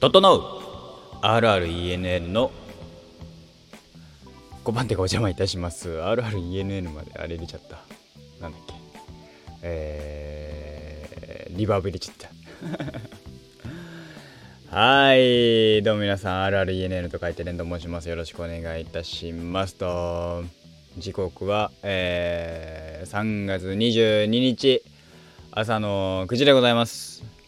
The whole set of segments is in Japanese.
整う。RRENN の5番手がお邪魔いたします。RRENN まであれ入れちゃった。なんだっけ。えー、リバーブ入れちゃった。はい。どうも皆さん RRENN と書いてレンド申します。よろしくお願いいたします。と時刻は、えー、3月22日朝の9時でございます。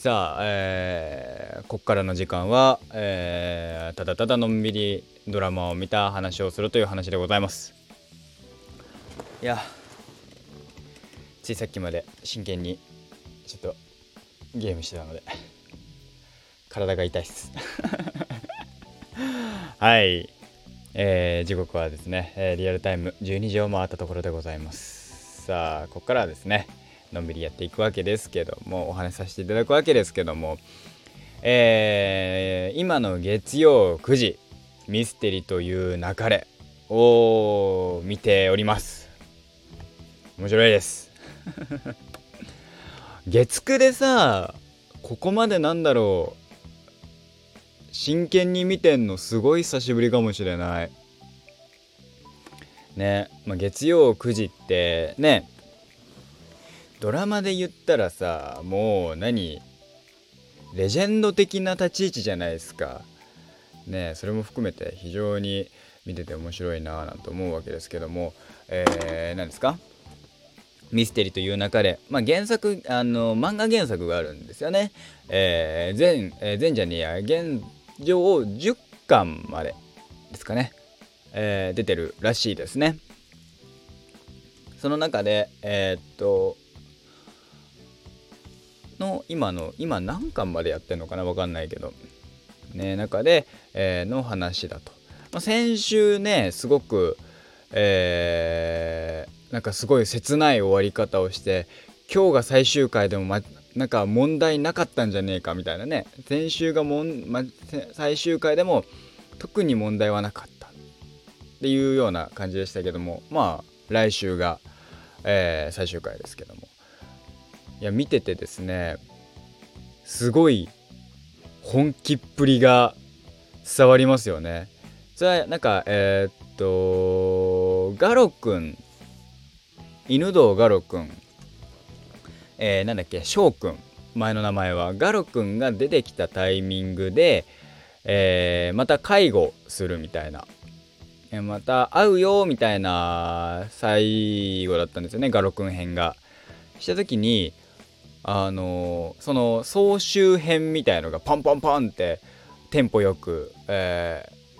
さあ、えー、こっからの時間は、えー、ただただのんびりドラマを見た話をするという話でございます。いやついさっきまで真剣にちょっとゲームしてたので体が痛いっす。はい。えー、時刻はですね、えー、リアルタイム12時を回ったところでございます。さあここからはですねのんびりやっていくわけですけどもお話しさせていただくわけですけども、えー、今の月曜9時ミステリという流れを見ております。面白いです。月9でさここまでなんだろう。真剣に見てんのすごい久しぶりかもしれない。ね、まあ、月曜9時ってねドラマで言ったらさもう何レジェンド的な立ち位置じゃないですかねそれも含めて非常に見てて面白いなぁなんて思うわけですけどもえー、何ですか？ミステリーという中で、まあ、原作あの漫画原作があるんですよね。えー、前、えー、前じゃねえや現状10巻までですかね、えー、出てるらしいですね。その中でえー、っとの今の今何巻までやってんのかな？分かんないけど。ね中で、えー、の話だと、まあ、先週ねすごくえー、なんかすごい切ない終わり方をして今日が最終回でも、ま、なんか問題なかったんじゃねえかみたいなね。先週がもん、ま、最終回でも特に問題はなかった。っていうような感じでしたけども。まあ来週が、えー、最終回ですけども。いや見ててですねすごい本気っぷりが伝わりますよね。それはなんかえー、っとガロくん犬堂ガロくんえー、なんだっけ翔くん前の名前はガロくんが出てきたタイミングで、えー、また介護するみたいな、えー、また会うよみたいな最後だったんですよねガロくん編がした時にあのその総集編みたいのがパンパンパンってテンポよく、えー、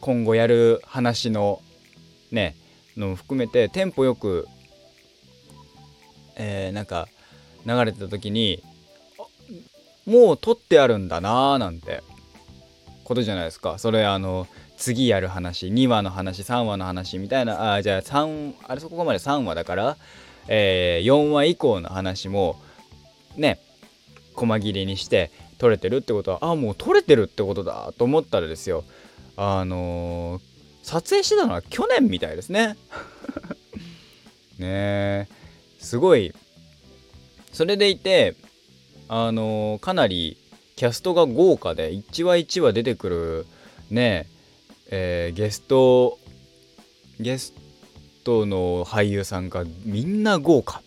今後やる話のねのも含めてテンポよく、えー、なんか流れてた時にもう撮ってあるんだなーなんてことじゃないですか。それあの次やる話2話の話3話の話みたいなあじゃあ3あれそこまで3話だから、えー、4話以降の話もね細切れにして撮れてるってことはああもう撮れてるってことだと思ったらですよあのー、撮影してたのは去年みたいですね。ねすごい。それでいてあのー、かなりキャストが豪華で1話1話出てくるねえー、ゲストゲストの俳優さんがみんな豪華。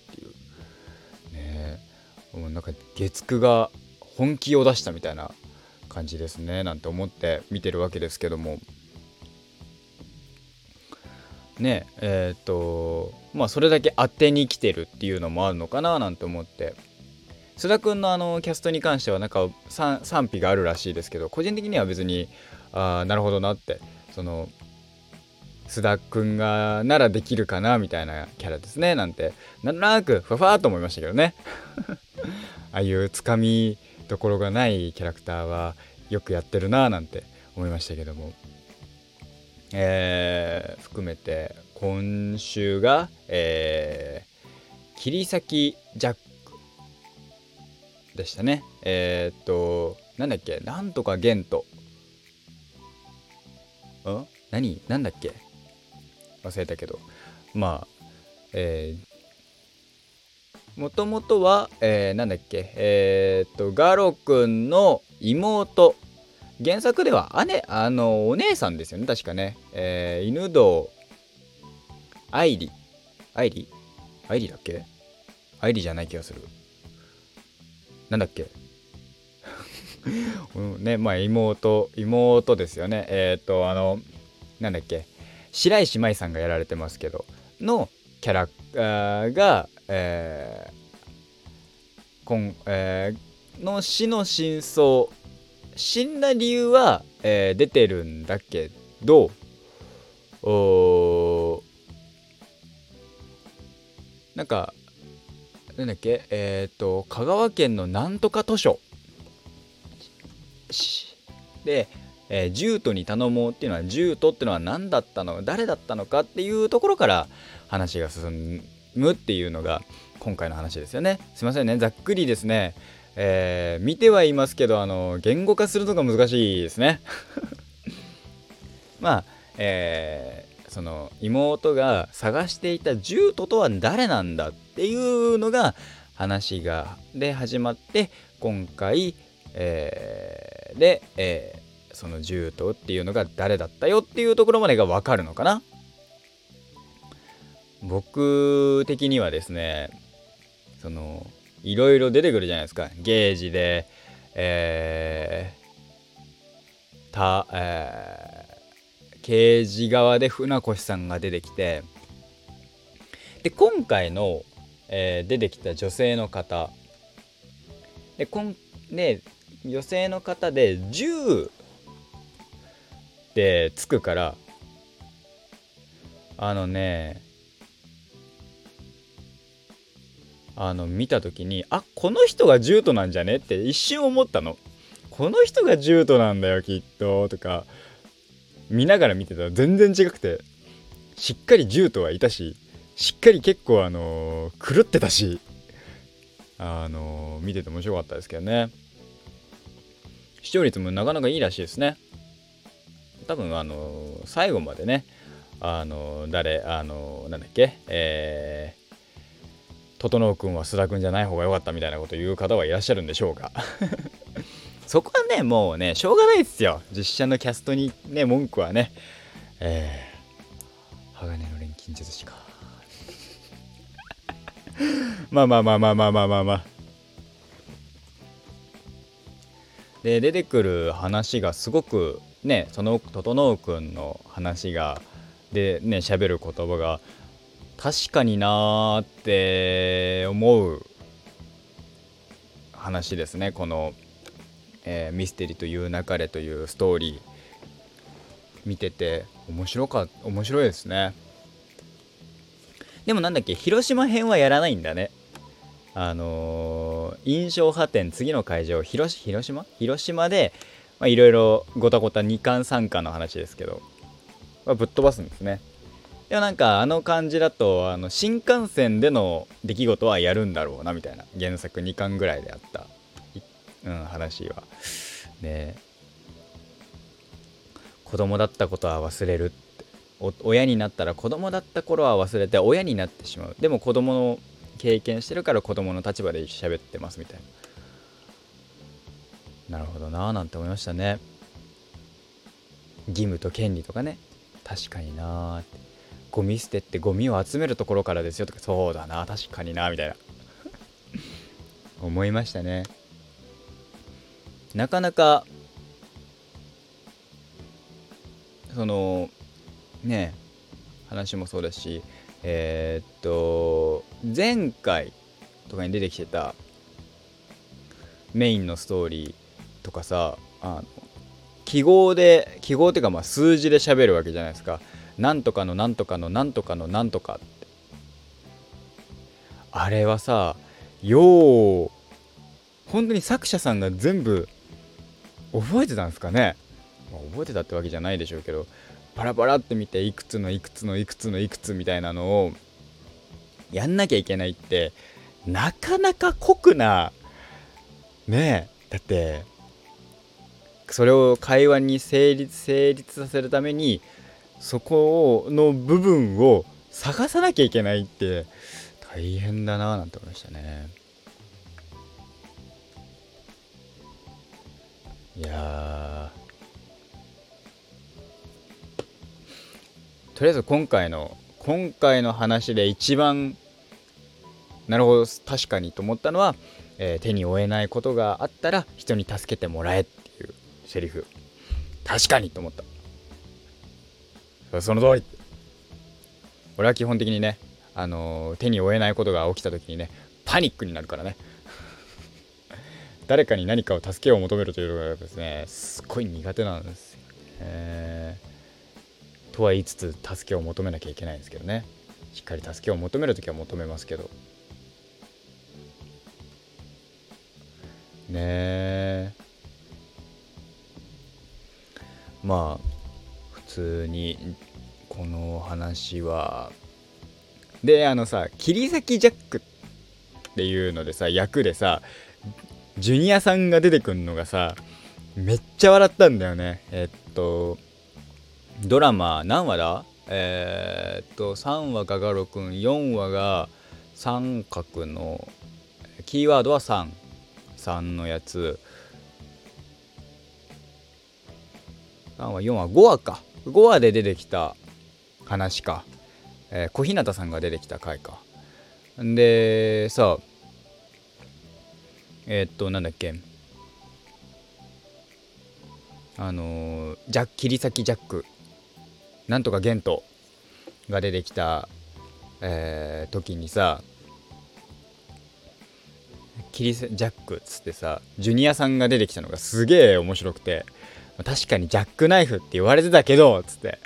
もうなんか月9が本気を出したみたいな感じですねなんて思って見てるわけですけども。ねえっ、とまあそれだけ当てに来てるっていうのもあるのかななんて思って。須田君のあのキャストに関してはなんか賛否があるらしいですけど個人的には別にあなるほどなって。その須田君がならできるかなみたいなキャラですねなんて。なんとなくふわふわっと思いましたけどね。ああいうつかみどころがないキャラクターはよくやってるなぁなんて思いましたけども。えー、含めて今週がえー、切り裂きジャックでしたね。えー、っとなんだっけ？なんとかゲントん？何？なんだっけ？忘れたけど。まあえー、もともとは、えー、なんだっけえー、っとガロ君の妹。原作では姉あのお姉さんですよね確かね、えー、犬堂愛理。愛理？愛理だっけ？愛理じゃない気がする。なんだっけ？ねまあ妹妹ですよね。えっ、とあのなんだっけ？白石麻衣さんがやられてますけどのキャラが、えーこんえー、の死の真相死んだ理由は、えー、出てるんだけどおなんかなんだっけえっ、ー、と香川県のなんとか図書。で、えー、ジューに頼もうっていうのはジュートっていうのは何だったの誰だったのかっていうところから話が進んむっていうのが今回の話ですよね。すいませんね。ざっくりですね。えー、見てはいますけどあの言語化するのが難しいですね。まあえー、その妹が探していたジュートとは誰なんだっていうのが話がで始まって今回、えー、で、えー、そのジュートっていうのが誰だったよっていうところまでが分かるのかな。僕的にはですねそのいろいろ出てくるじゃないですか。ゲージでえー、た、えー、刑事側で船越さんが出てきてで今回の、えー、出てきた女性の方でこんで女性の方で10でつくからあのねあの見た時にあこの人がジュートなんじゃね？って一瞬思ったの。この人がジュートなんだよきっと。とか見ながら見てたら全然違くてしっかりジュートはいたししっかり結構あのー、狂ってたしあのー、見てて面白かったですけどね。視聴率もなかなかいいらしいですね。多分あのー、最後までねあの誰あのなんだっけ？えー整君は須田君じゃない方が良かったみたいなこと言う方はいらっしゃるんでしょうか？そこはねもうねしょうがないですよ。実写のキャストにね文句はね。えー、鋼の錬金術師か。まあまあまあまあまあまあまあまあ。で出てくる話がすごくねその整君の話がでね喋る言葉が確かになーって思う話ですね。この、えー、ミステリーという流れというストーリー。見てて面白か面白いですね。でもなんだっけ広島編はやらないんだね。あのー、印象派展次の会場広広島？広島でいろいろごたごた2巻3巻の話ですけど、まあ、ぶっ飛ばすんですね。でもなんかあの感じだとあの新幹線での出来事はやるんだろうなみたいな原作2巻ぐらいであった、うん、話は。で子供だったことは忘れるって。親になったら子供だった頃は忘れて親になってしまう。でも子供の経験してるから子供の立場で喋ってますみたいな。なるほどなーなんて思いましたね。義務と権利とかね。確かになーって。ゴミ捨てってゴミを集めるところからですよとかそうだな確かになみたいな。思いましたね。なかなかそのね話もそうだしえー、っと前回とかに出てきてたメインのストーリーとかさあの記号で記号っていうかまあ数字で喋るわけじゃないですか。なんとかのなんとかのなんとかのなんとかって。あれはさよう本当に作者さんが全部覚えてたんですかね、まあ、覚えてたってわけじゃないでしょうけどパラパラって見ていくつのいくつのいくつのいくつみたいなのをやんなきゃいけないってなかなか酷なねえだってそれを会話に成立成立させるためにそこの部分を探さなきゃいけないって大変だなーなんて思いましたね。いやとりあえず今回の今回の話で一番なるほど確かにと思ったのは、えー、手に負えないことがあったら人に助けてもらえっていうセリフ。確かにと思った。その通り。俺は基本的にね、あの、手に負えないことが起きた時にねパニックになるからね。誰かに何かを助けを求めるというのがですねすっごい苦手なんですよね。とは言いつつ助けを求めなきゃいけないんですけどね。しっかり助けを求める時は求めますけど。ねえ。まあ普通にこの話は。であのさ切り裂きジャックっていうのでさ役でさジュニアさんが出てくんのがさめっちゃ笑ったんだよね。えっとドラマ何話だ？えー、っと3話がガロくん4話が三角のキーワードは33のやつ。3話4話5話か。5話で出てきた話か、えー、小日向さんが出てきた回か。でさえー、っとなんだっけ。あのー、ジャッ切り裂きジャック。なんとかゲントが出てきた、えー、時にさキリジャックっつってさジュニアさんが出てきたのがすげえ面白くて。確かにジャックナイフって言われてたけどつって。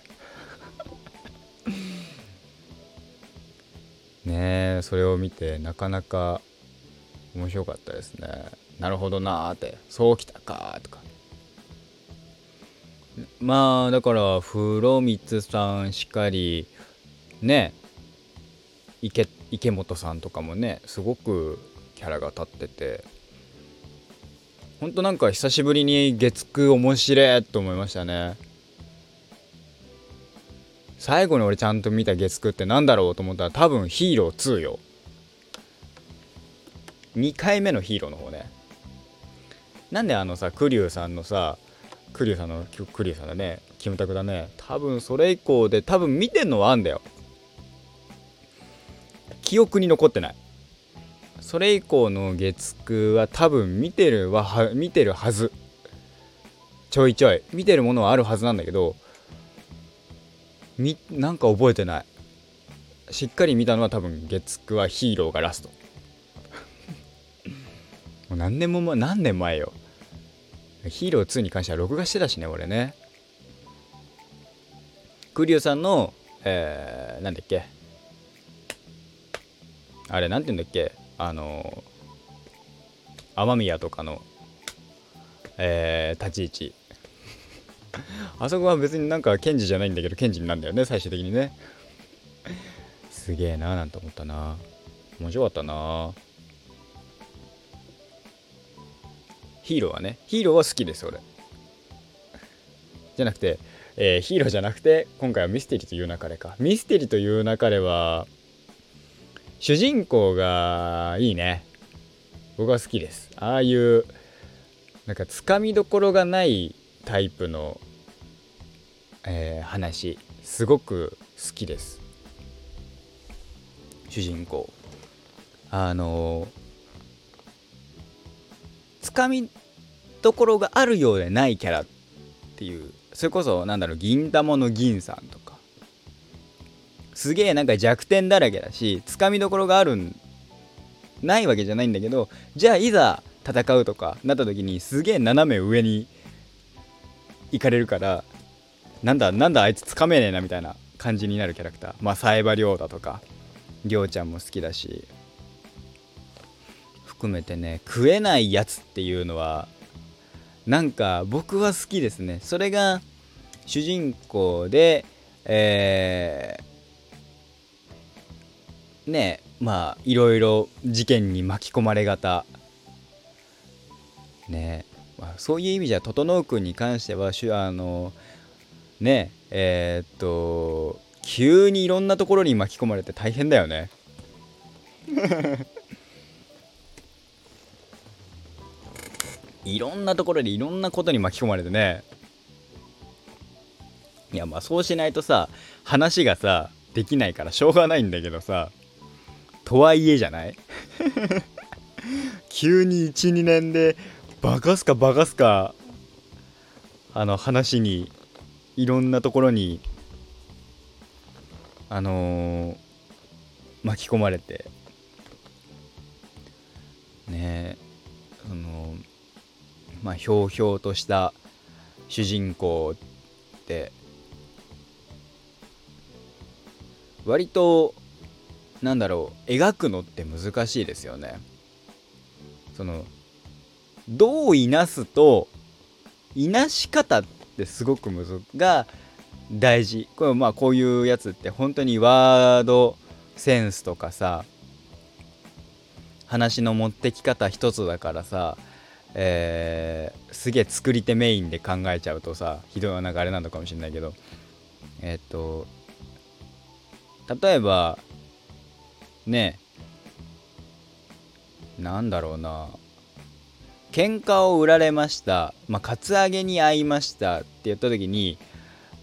ねえそれを見てなかなか面白かったですね。なるほどなーって。そうきたかとか。まあだから風呂光さんしかりね池池本さんとかもねすごくキャラが立ってて。ほんとなんか久しぶりに月9面白いと思いましたね。最後に俺ちゃんと見た月9って何だろうと思ったら多分ヒーロー2よ。2回目のヒーローの方ね。なんであのさ栗生さんのさ栗生さんの栗生さんだね。キムタクだね。多分それ以降で多分見てんのはあんだよ。記憶に残ってない。それ以降の月9は多分見てるはは見てるはず。ちょいちょい。見てるものはあるはずなんだけどみなんか覚えてない。しっかり見たのは多分月9はヒーローがラスト。もう何年も何年前よ。ヒーロー2に関しては録画してたしね俺ね。クリュウさんのえー、なんだっけ。あれなんて言うんだっけ。あの雨宮とかのえー、立ち位置。あそこは別になんか検事じゃないんだけど検事になるんだよね最終的にね。すげえなーなんて思ったな。面白かったなヒーローはねヒーローは好きです俺。じゃなくて、えー、ヒーローじゃなくて今回はミステリーという流れか。ミステリーという流れは主人公がいいね。僕は好きです。ああいうなんかつかみどころがないタイプの、えー、話。すごく好きです。主人公。あのつかみどころがあるようでないキャラっていう。それこそなんだろう銀玉の銀さんとか。すげえなんか弱点だらけだしつかみどころがあるんないわけじゃないんだけどじゃあいざ戦うとかなった時にすげえ斜め上に行かれるからなんだなんだあいつつかめねえなみたいな感じになるキャラクター。まあ冴羽亮だとか亮ちゃんも好きだし。含めてね食えないやつっていうのはなんか僕は好きですね。それが主人公でえー、ねまあいろいろ事件に巻き込まれがたねまあ、そういう意味じゃ整君に関してはあのねえー、っと急にいろんなところに巻き込まれて大変だよね。いろんなところでいろんなことに巻き込まれてね。いやまあそうしないとさ話がさできないからしょうがないんだけどさ。とはいえじゃない？急に12年でバカすかバカすかあの話にいろんなところにあのー、巻き込まれて。ねそのまあひょうひょうとした主人公って割となんだろう描くのって難しいですよね。そのどういなすといなし方ってすごくむずが大事これまあこういうやつって本当にワードセンスとかさ話の持ってき方一つだからさ、えー、すげえ作り手メインで考えちゃうとさひどいなあれなのかもしれないけどえっ、と例えばねなんだろうな。喧嘩を売られました。まあカツアゲに遭いましたって言った時に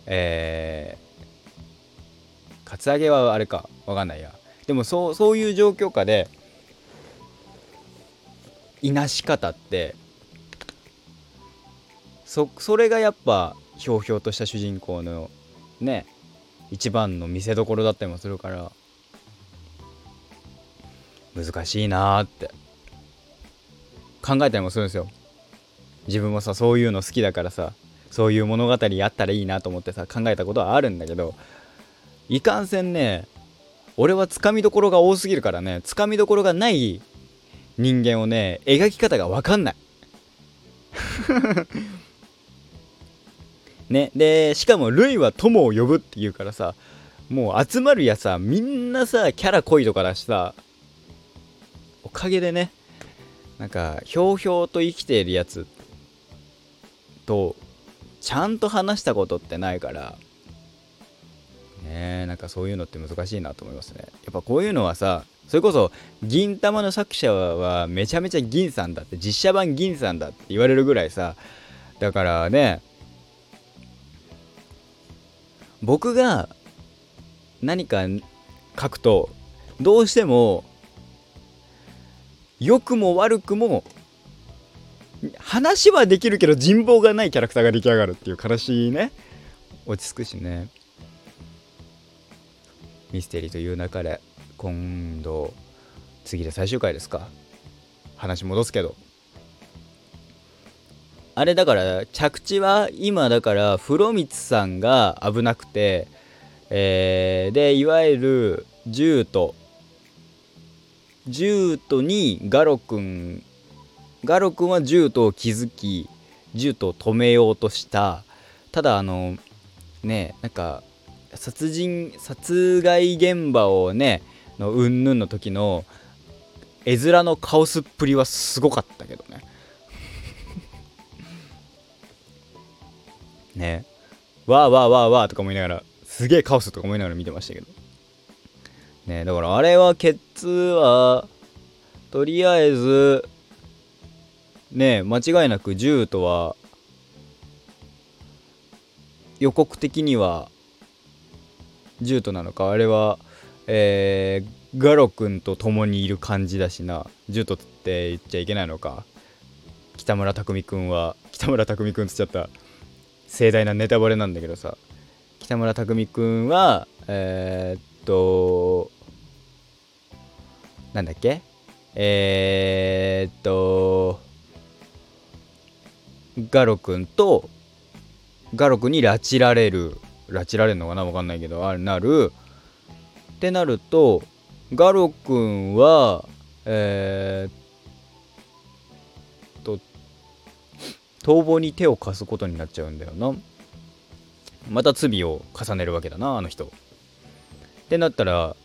えー、カツアゲはあれか。わかんないや。でもそうそういう状況下でいなし方ってそそれがやっぱひょうひょうとした主人公のね一番の見せどころだったりもするから難しいなって。考えたりもするんですよ。自分もさそういうの好きだからさそういう物語あったらいいなと思ってさ考えたことはあるんだけどいかんせんね俺はつかみどころが多すぎるからねつかみどころがない人間をね描き方が分かんない。ねでしかもルイは友を呼ぶって言うからさもう集まるやさみんなさキャラ濃いとかだしさおかげでねなんかひょうひょうと生きているやつとちゃんと話したことってないからねなんかそういうのって難しいなと思いますね。やっぱこういうのはさそれこそ銀玉の作者はめちゃめちゃ銀さんだって実写版銀さんだって言われるぐらいさだからね僕が何か書くとどうしても良くも悪くも話はできるけど人望がないキャラクターが出来上がるっていう悲しいね。落ち着くしね。ミステリーという中で今度次で最終回ですか。話戻すけど。あれだから着地は今だから風呂光さんが危なくてえー、でいわゆる銃とジュートにガロ君。ガロ君はジュを気づきジュを止めようとした。ただあのねなんか殺人殺害現場をねのうんぬんの時の絵面のカオスっぷりはすごかったけどね。ね。わーわーわーわーとか思いながらすげえカオスとか思いながら見てましたけど。ね。だからあれはケツはとりあえずね間違いなく銃とは予告的にはジュートなのか。あれはえー、ガロ君と共にいる感じだしな。ジュートって言っちゃいけないのか。北村匠海君は北村匠海君つっちゃった。盛大なネタバレなんだけどさ。北村匠海君はえー、っとなんだっけ？えー、っとガロ君とガロ君に拉致られる拉致られるのかな？わかんないけどあれなる。ってなるとガロ君はえー、っと逃亡に手を貸すことになっちゃうんだよな。また罪を重ねるわけだなあの人。ってなったら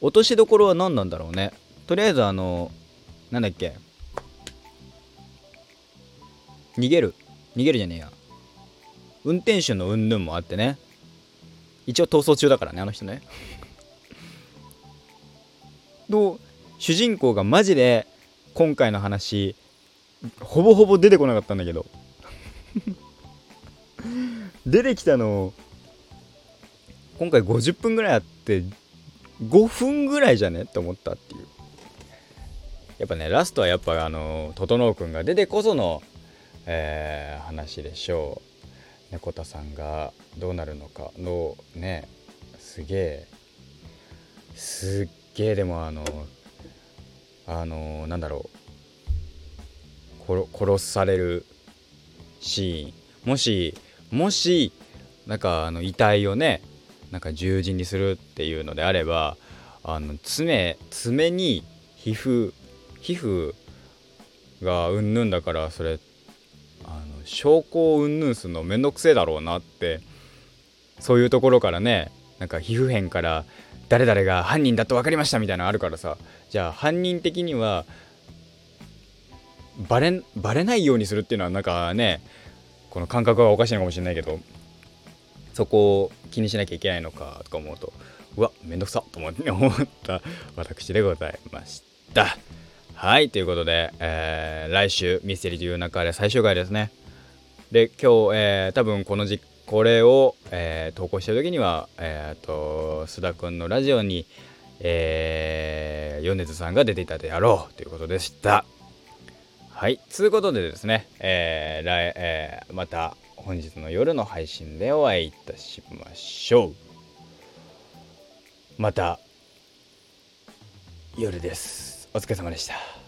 落としどころは何なんだろうね。とりあえずあのなんだっけ。逃げる。逃げるじゃねえや。運転手の云々もあってね。一応逃走中だからねあの人ね。どう主人公がマジで今回の話ほぼほぼ出てこなかったんだけど。出てきたの今回50分ぐらいあって5分ぐらいじゃね？って思ったっていう。やっぱねラストはやっぱあの整君が出てこその、えー、話でしょう。猫田さんがどうなるのか。のねすげえ。すっげえでもあのあのなんだろう。殺されるシーン。もしもしなんかあの遺体をねなんか十字にするっていうのであればあの爪爪に皮膚皮膚がうんぬんだからそれあの証拠をうんぬんするのめんどくせえだろうなってそういうところからねなんか皮膚片から誰々が犯人だと分かりましたみたいなのあるからさじゃあ犯人的にはバレバレないようにするっていうのはなんかねこの感覚がおかしいのかもしれないけどそこを気にしなきゃいけないのかとか思うとうわめんどくさと思った私でございました。はいということで、えー、来週ミステリーという中で最終回ですね。で今日、えー、多分このじこれを、えー、投稿してる時にはえっ、と須田くんのラジオにえー、米津さんが出ていたであろうということでした。はいということでですね、えー来えー、また本日の夜の配信でお会いいたしましょう。また夜です。お疲れ様でした。